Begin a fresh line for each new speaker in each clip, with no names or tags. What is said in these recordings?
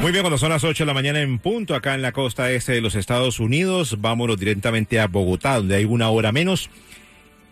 Muy bien, cuando son las 8 de la mañana en punto, acá en la costa este de los Estados Unidos, vámonos directamente a Bogotá, donde hay una hora menos,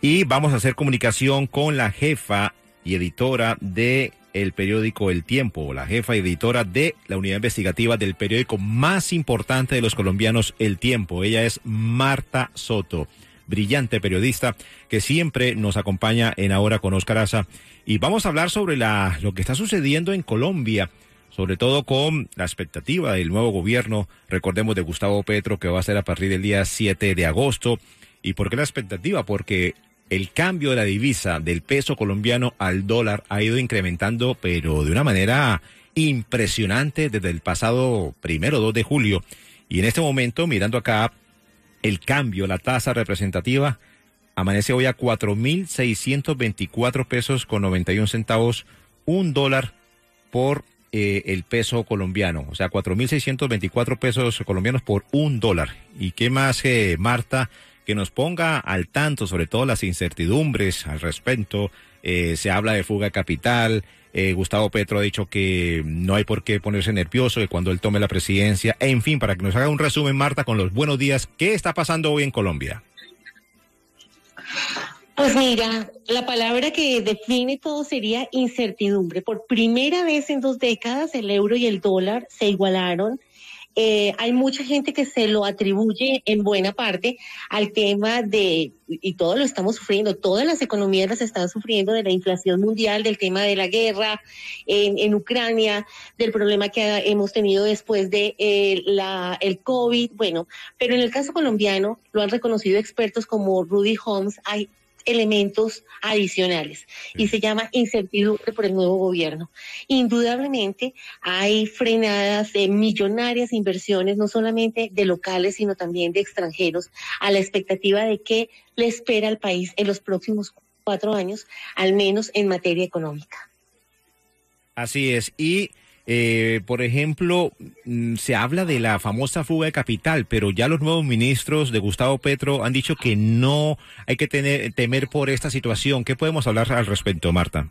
y vamos a hacer comunicación con la jefa y editora de el periódico El Tiempo, la jefa y editora de la unidad investigativa del periódico más importante de los colombianos, El Tiempo. Ella es Marta Soto, brillante periodista que siempre nos acompaña en Ahora con Oscar Aza. Y vamos a hablar sobre la, lo que está sucediendo en Colombia sobre todo con la expectativa del nuevo gobierno, recordemos de Gustavo Petro, que va a ser a partir del día 7 de agosto. ¿Y por qué la expectativa? Porque el cambio de la divisa del peso colombiano al dólar ha ido incrementando, pero de una manera impresionante desde el pasado primero 2 de julio. Y en este momento, mirando acá, el cambio, la tasa representativa, amanece hoy a 4.624 pesos con 91 centavos, un dólar por eh, el peso colombiano, o sea, 4.624 pesos colombianos por un dólar. ¿Y qué más, eh, Marta, que nos ponga al tanto sobre todo las incertidumbres al respecto? Eh, se habla de fuga de capital. Gustavo Petro ha dicho que no hay por qué ponerse nervioso de cuando él tome la presidencia. En fin, para que nos haga un resumen, Marta, con los buenos días, ¿qué está pasando hoy en Colombia?
Pues mira, la palabra que define todo sería incertidumbre. Por primera vez en dos décadas el euro y el dólar se igualaron. Eh, hay mucha gente que se lo atribuye en buena parte al tema de, y todo lo estamos sufriendo, todas las economías las están sufriendo de la inflación mundial, del tema de la guerra en, Ucrania, del problema que hemos tenido después de eh, la, el COVID. Bueno, pero en el caso colombiano lo han reconocido expertos como Rudy Holmes. Hay elementos adicionales y se llama incertidumbre por el nuevo gobierno. Indudablemente hay frenadas de millonarias inversiones, no solamente de locales, sino también de extranjeros, a la expectativa de que le espera al país en los próximos cuatro años, al menos en materia económica.
Así es. Y eh, por ejemplo, mm, se habla de la famosa fuga de capital, pero ya los nuevos ministros de Gustavo Petro han dicho que no hay que tener, temer por esta situación. ¿Qué podemos hablar al respecto, Marta?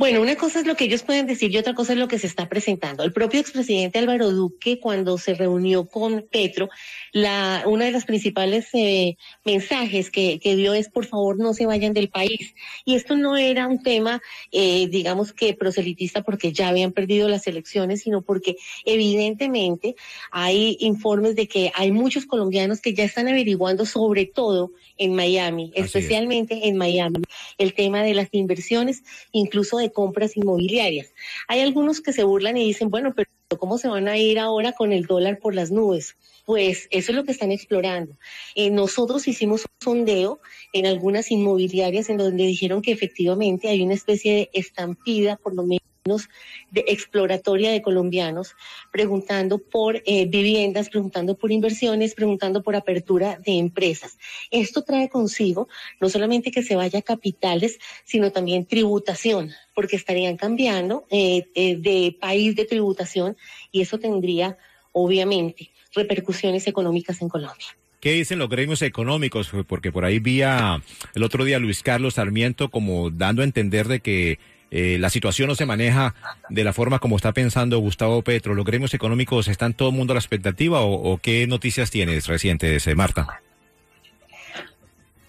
Bueno, una cosa es lo que ellos pueden decir y otra cosa es lo que se está presentando. El propio expresidente Álvaro Duque, cuando se reunió con Petro, la, una de las principales eh, mensajes que, que, dio es por favor no se vayan del país. Y esto no era un tema, eh, digamos que proselitista porque ya habían perdido las elecciones, sino porque evidentemente hay informes de que hay muchos colombianos que ya están averiguando sobre todo en Miami, especialmente en Miami, el tema de las inversiones, incluso de compras inmobiliarias. Hay algunos que se burlan y dicen, bueno, pero ¿cómo se van a ir ahora con el dólar por las nubes? Pues eso es lo que están explorando. Eh, nosotros hicimos un sondeo en algunas inmobiliarias en donde dijeron que efectivamente hay una especie de estampida, por lo menos de exploratoria de colombianos, preguntando por eh, viviendas, preguntando por inversiones, preguntando por apertura de empresas. Esto trae consigo no solamente que se vaya capitales, sino también tributación, porque estarían cambiando eh, eh, de país de tributación y eso tendría, obviamente, repercusiones económicas en Colombia.
¿Qué dicen los gremios económicos? Porque por ahí vi el otro día Luis Carlos Sarmiento como dando a entender de que eh, la situación no se maneja de la forma como está pensando Gustavo Petro. ¿Los gremios económicos están todo el mundo a la expectativa o, qué noticias tienes recientes, eh, Marta?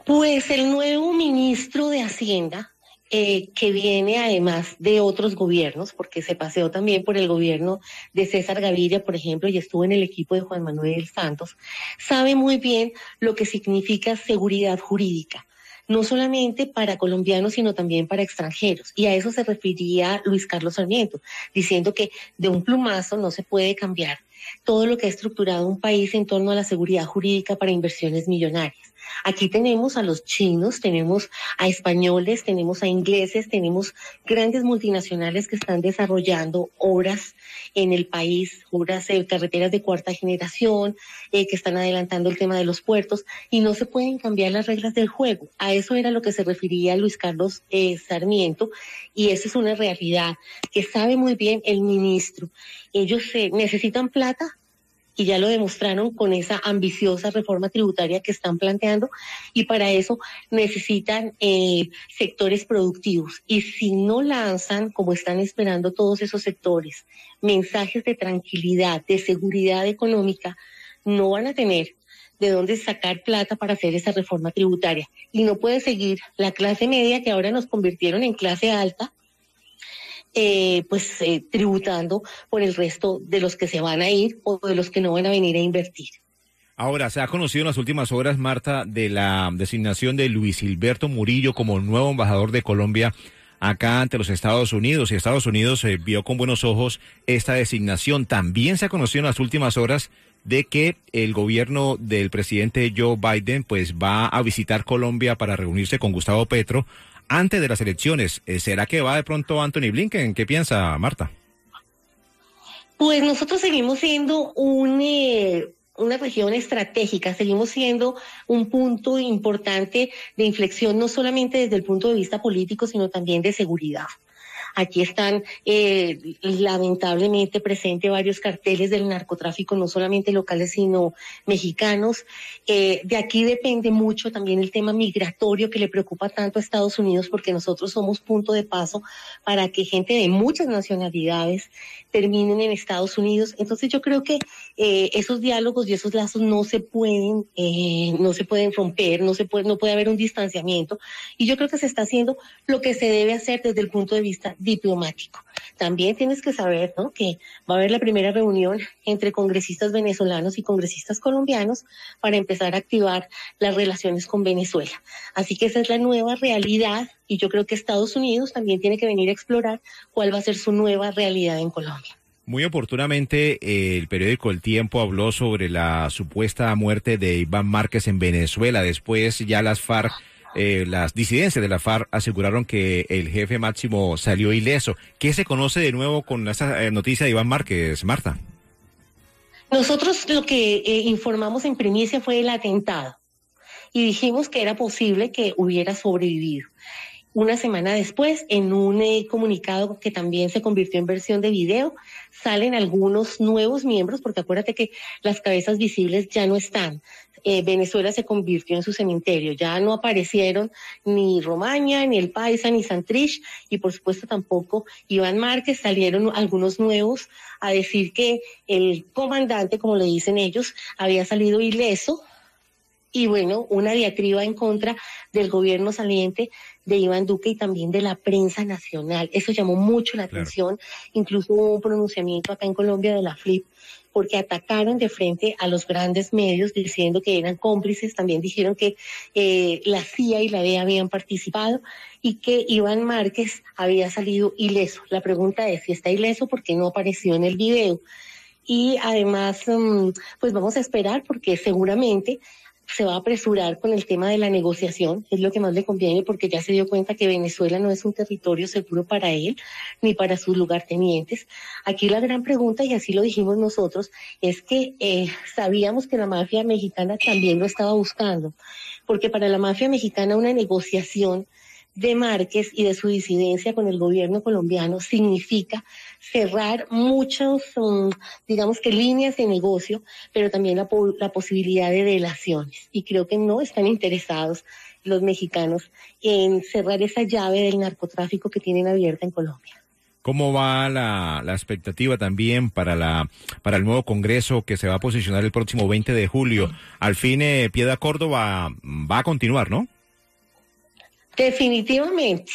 Pues el nuevo ministro de Hacienda, eh, que viene además de otros gobiernos, porque se paseó también por el gobierno de César Gaviria, por ejemplo, y estuvo en el equipo de Juan Manuel Santos, sabe muy bien lo que significa seguridad jurídica no solamente para colombianos, sino también para extranjeros. Y a eso se refería Luis Carlos Sarmiento, diciendo que de un plumazo no se puede cambiar todo lo que ha estructurado un país en torno a la seguridad jurídica para inversiones millonarias. Aquí tenemos a los chinos, tenemos a españoles, tenemos a ingleses, tenemos grandes multinacionales que están desarrollando obras en el país, obras de carreteras de cuarta generación, eh, que están adelantando el tema de los puertos y no se pueden cambiar las reglas del juego. A eso era lo que se refería Luis Carlos eh, Sarmiento y eso es una realidad que sabe muy bien el ministro. Ellos eh, necesitan plata y ya lo demostraron con esa ambiciosa reforma tributaria que están planteando y para eso necesitan eh, sectores productivos. Y si no lanzan como están esperando todos esos sectores mensajes de tranquilidad, de seguridad económica, no van a tener de dónde sacar plata para hacer esa reforma tributaria. Y no puede seguir la clase media que ahora nos convirtieron en clase alta eh, pues eh, tributando por el resto de los que se van a ir o de los que no van a venir a invertir.
Ahora, se ha conocido en las últimas horas, Marta, de la designación de Luis Gilberto Murillo como nuevo embajador de Colombia acá ante los Estados Unidos y Estados Unidos eh, vio con buenos ojos esta designación. También se ha conocido en las últimas horas de que el gobierno del presidente Joe Biden pues va a visitar Colombia para reunirse con Gustavo Petro antes de las elecciones. Eh, ¿Será que va de pronto Anthony Blinken? ¿Qué piensa Marta?
Pues nosotros seguimos siendo un, eh, una región estratégica, seguimos siendo un punto importante de inflexión, no solamente desde el punto de vista político, sino también de seguridad. Aquí están eh, lamentablemente presentes varios carteles del narcotráfico, no solamente locales, sino mexicanos. Eh, de aquí depende mucho también el tema migratorio que le preocupa tanto a Estados Unidos, porque nosotros somos punto de paso para que gente de muchas nacionalidades terminen en Estados Unidos. Entonces yo creo que eh, esos diálogos y esos lazos no se pueden, eh, no se pueden romper, no se puede, no puede haber un distanciamiento. Y yo creo que se está haciendo lo que se debe hacer desde el punto de vista diplomático. También tienes que saber, ¿no? Que va a haber la primera reunión entre congresistas venezolanos y congresistas colombianos para empezar a activar las relaciones con Venezuela. Así que esa es la nueva realidad y yo creo que Estados Unidos también tiene que venir a explorar cuál va a ser su nueva realidad en Colombia.
Muy oportunamente, eh, el periódico El Tiempo habló sobre la supuesta muerte de Iván Márquez en Venezuela. Después ya las FARC, eh, las disidencias de la FARC aseguraron que el jefe máximo salió ileso. ¿Qué se conoce de nuevo con esa eh, noticia de Iván Márquez, Marta?
Nosotros lo que informamos en primicia fue el atentado y dijimos que era posible que hubiera sobrevivido. Una semana después, en un eh, comunicado que también se convirtió en versión de video, salen algunos nuevos miembros, porque acuérdate que las cabezas visibles ya no están. Eh, Venezuela se convirtió en su cementerio. Ya no aparecieron ni Romaña, ni El Paisa, ni Santrich, y por supuesto tampoco Iván Márquez. Salieron algunos nuevos a decir que el comandante, como le dicen ellos, había salido ileso y bueno, una diatriba en contra del gobierno saliente de Iván Duque y también de la prensa nacional. Eso llamó mucho la atención. Incluso hubo un pronunciamiento acá en Colombia de la FLIP porque atacaron de frente a los grandes medios diciendo que eran cómplices, también dijeron que eh, la CIA y la DEA habían participado y que Iván Márquez había salido ileso. La pregunta es si está ileso porque no apareció en el video. Y además, mm, pues vamos a esperar porque seguramente se va a apresurar con el tema de la negociación, es lo que más le conviene porque ya se dio cuenta que Venezuela no es un territorio seguro para él ni para sus lugartenientes. Aquí la gran pregunta, y así lo dijimos nosotros, es que eh, sabíamos que la mafia mexicana también lo estaba buscando, porque para la mafia mexicana una negociación de Márquez y de su disidencia con el gobierno colombiano significa cerrar muchos, um, digamos que líneas de negocio, pero también la, la posibilidad de delaciones. Y creo que no están interesados los mexicanos en cerrar esa llave del narcotráfico que tienen abierta en Colombia.
¿Cómo va la, la, expectativa también para la para el nuevo Congreso que se va a posicionar el próximo 20 de julio? Al fin, eh, Piedra Córdoba va a continuar, ¿no?
Definitivamente.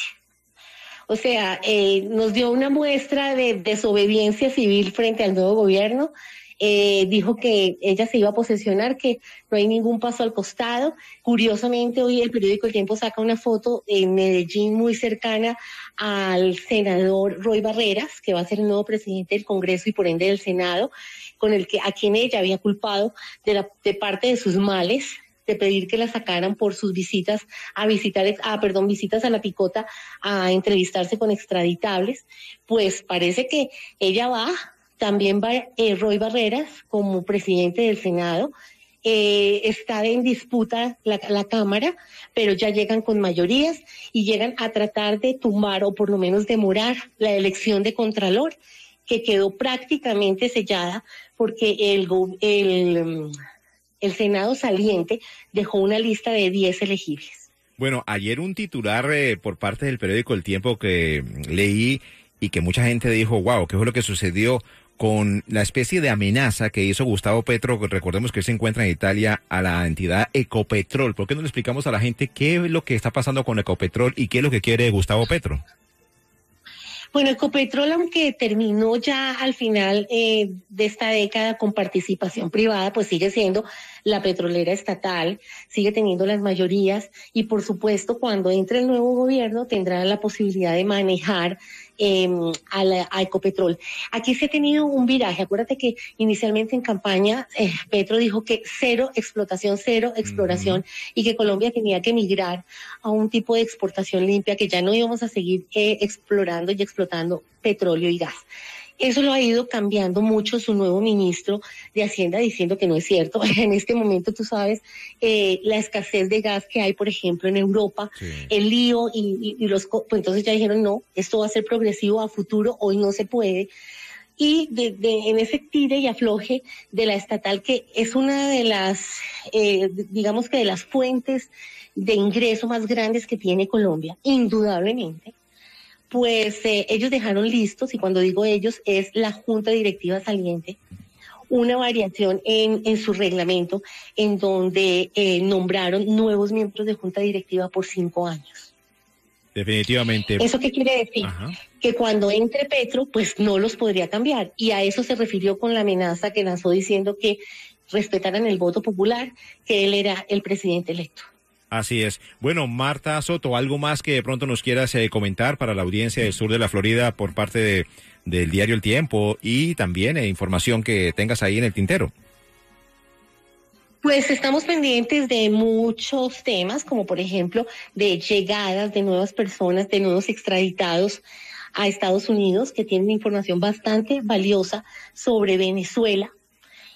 O sea, eh, nos dio una muestra de desobediencia civil frente al nuevo gobierno. Eh, dijo que ella se iba a posesionar, que no hay ningún paso al costado. Curiosamente, hoy el periódico El Tiempo saca una foto en Medellín muy cercana al senador Roy Barreras, que va a ser el nuevo presidente del Congreso y por ende del Senado, con el que a quien ella había culpado de, la, de parte de sus males de pedir que la sacaran por sus visitas a visitar, ah, perdón, visitas a la picota a entrevistarse con extraditables, pues parece que ella va, también va eh, Roy Barreras como presidente del Senado, eh, está en disputa la, Cámara, pero ya llegan con mayorías y llegan a tratar de tumbar o por lo menos demorar la elección de Contralor, que quedó prácticamente sellada porque el, el, el Senado saliente dejó una lista de 10 elegibles.
Bueno, ayer un titular eh, por parte del periódico El Tiempo que leí y que mucha gente dijo, wow, ¿qué fue lo que sucedió? con la especie de amenaza que hizo Gustavo Petro, recordemos que él se encuentra en Italia, a la entidad Ecopetrol. ¿Por qué no le explicamos a la gente qué es lo que está pasando con Ecopetrol y qué es lo que quiere Gustavo Petro?
Bueno, Ecopetrol, aunque terminó ya al final eh, de esta década con participación privada, pues sigue siendo la petrolera estatal, sigue teniendo las mayorías y por supuesto cuando entre el nuevo gobierno tendrá la posibilidad de manejar eh, a, la, a, Ecopetrol. Aquí se ha tenido un viraje. Acuérdate que inicialmente en campaña eh, Petro dijo que cero explotación, cero exploración y que Colombia tenía que migrar a un tipo de exportación limpia, que ya no íbamos a seguir eh, explorando y explotando petróleo y gas. Eso lo ha ido cambiando mucho su nuevo ministro de Hacienda diciendo que no es cierto. En este momento, tú sabes, eh, la escasez de gas que hay, por ejemplo, en Europa, el lío y, los... Pues entonces ya dijeron, no, esto va a ser progresivo a futuro, hoy no se puede y de, en ese tire y afloje de la estatal, que es una de las, eh, digamos que de las fuentes de ingreso más grandes que tiene Colombia, indudablemente, pues eh, ellos dejaron listos, y cuando digo ellos es la Junta Directiva Saliente, una variación en, en su reglamento en donde eh, nombraron nuevos miembros de Junta Directiva por cinco años.
Definitivamente.
¿Eso qué quiere decir? Que cuando entre Petro, pues no los podría cambiar. Y a eso se refirió con la amenaza que lanzó diciendo que respetaran el voto popular, que él era el presidente electo.
Así es. Bueno, Marta Soto, ¿algo más que de pronto nos quieras eh, comentar para la audiencia del sur de la Florida por parte de, del diario El Tiempo y también eh, información que tengas ahí en el tintero?
Pues estamos pendientes de muchos temas, como por ejemplo de llegadas de nuevas personas, de nuevos extraditados a Estados Unidos, que tienen información bastante valiosa sobre Venezuela.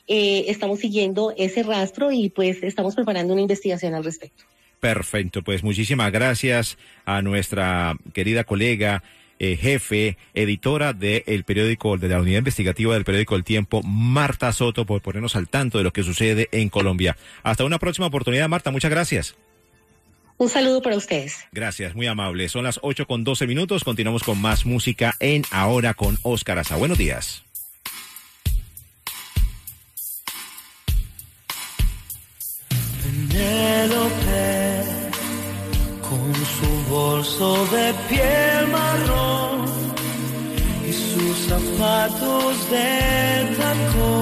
Eh, estamos siguiendo ese rastro y pues estamos preparando una investigación al respecto.
Perfecto, pues muchísimas gracias a nuestra querida colega, eh, jefe, editora del periódico, de la unidad investigativa del periódico El Tiempo, Marta Soto, por ponernos al tanto de lo que sucede en Colombia. Hasta una próxima oportunidad, Marta, muchas gracias.
Un saludo para ustedes.
Gracias, muy amable. Son las 8 con 12 minutos. Continuamos con más música en Ahora con Oscar Aza. Buenos días.
De piel marrón y sus zapatos de tacón